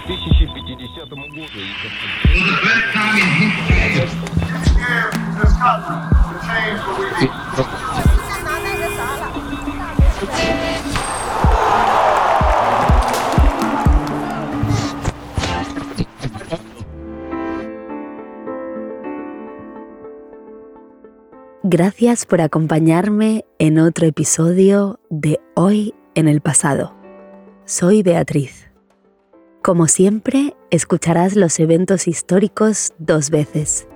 2050 году. Gracias por acompañarme en otro episodio de Hoy en el pasado. Soy Beatriz. Como siempre, escucharás los eventos históricos dos veces.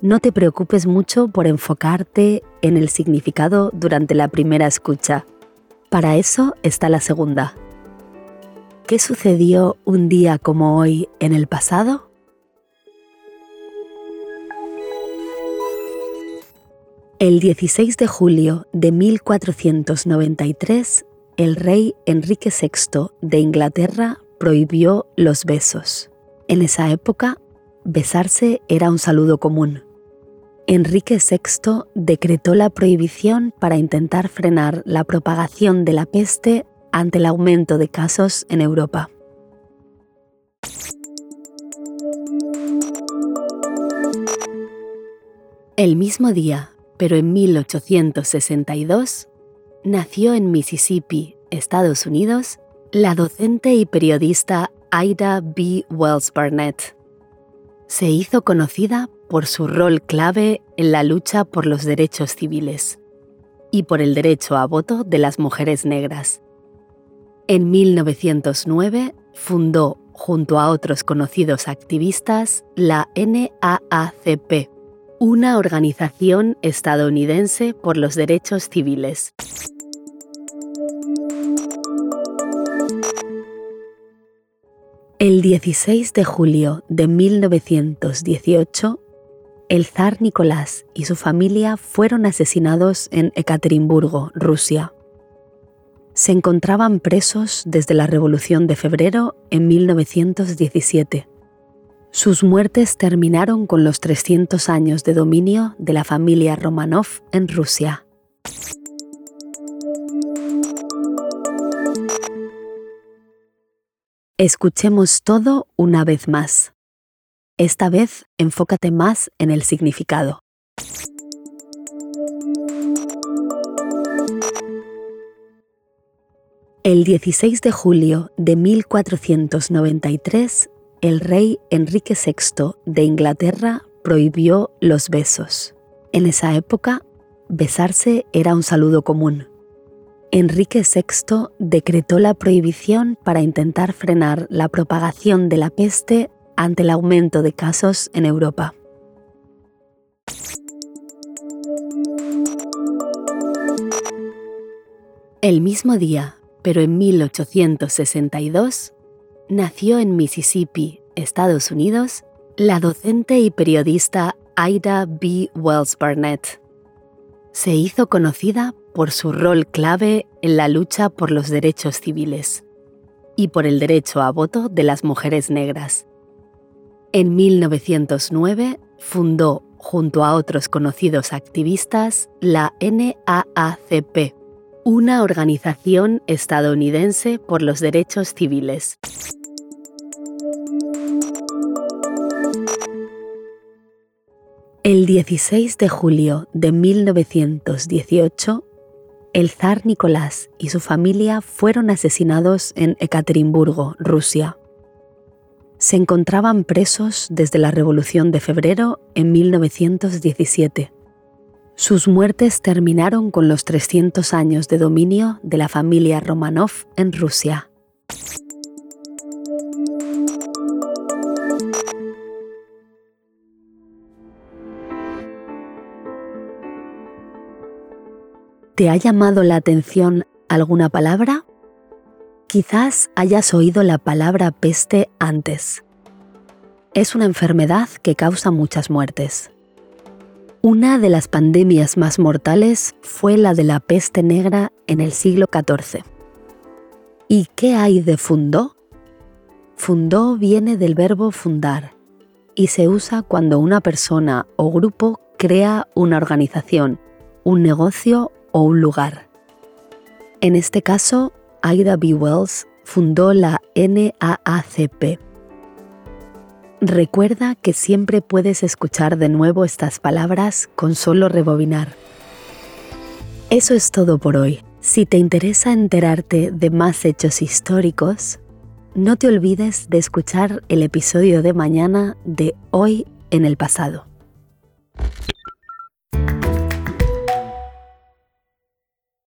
No te preocupes mucho por enfocarte en el significado durante la primera escucha. Para eso está la segunda. ¿Qué sucedió un día como hoy en el pasado? El 16 de julio de 1493, el rey Enrique VI de Inglaterra prohibió los besos. En esa época, besarse era un saludo común. Enrique VI decretó la prohibición para intentar frenar la propagación de la peste ante el aumento de casos en Europa. El mismo día, pero en 1862, nació en Mississippi, Estados Unidos, la docente y periodista Ida B. Wells Barnett. Se hizo conocida por su rol clave en la lucha por los derechos civiles y por el derecho a voto de las mujeres negras. En 1909 fundó, junto a otros conocidos activistas, la NAACP, una organización estadounidense por los derechos civiles. El 16 de julio de 1918, el zar Nicolás y su familia fueron asesinados en Ekaterimburgo, Rusia. Se encontraban presos desde la Revolución de Febrero en 1917. Sus muertes terminaron con los 300 años de dominio de la familia Romanov en Rusia. Escuchemos todo una vez más. Esta vez enfócate más en el significado. El 16 de julio de 1493, el rey Enrique VI de Inglaterra prohibió los besos. En esa época, besarse era un saludo común. Enrique VI decretó la prohibición para intentar frenar la propagación de la peste ante el aumento de casos en Europa. El mismo día, pero en 1862, nació en Mississippi, Estados Unidos, la docente y periodista Ida B. Wells Barnett. Se hizo conocida por su rol clave en la lucha por los derechos civiles y por el derecho a voto de las mujeres negras. En 1909 fundó, junto a otros conocidos activistas, la NAACP, una organización estadounidense por los derechos civiles. El 16 de julio de 1918, el zar Nicolás y su familia fueron asesinados en Ekaterimburgo, Rusia. Se encontraban presos desde la Revolución de Febrero en 1917. Sus muertes terminaron con los 300 años de dominio de la familia Romanov en Rusia. ¿Te ha llamado la atención alguna palabra? Quizás hayas oído la palabra peste antes. Es una enfermedad que causa muchas muertes. Una de las pandemias más mortales fue la de la peste negra en el siglo XIV. ¿Y qué hay de fundó? Fundó viene del verbo fundar y se usa cuando una persona o grupo crea una organización, un negocio o un lugar. En este caso, Ida B. Wells fundó la NAACP. Recuerda que siempre puedes escuchar de nuevo estas palabras con solo rebobinar. Eso es todo por hoy. Si te interesa enterarte de más hechos históricos, no te olvides de escuchar el episodio de mañana de Hoy en el pasado.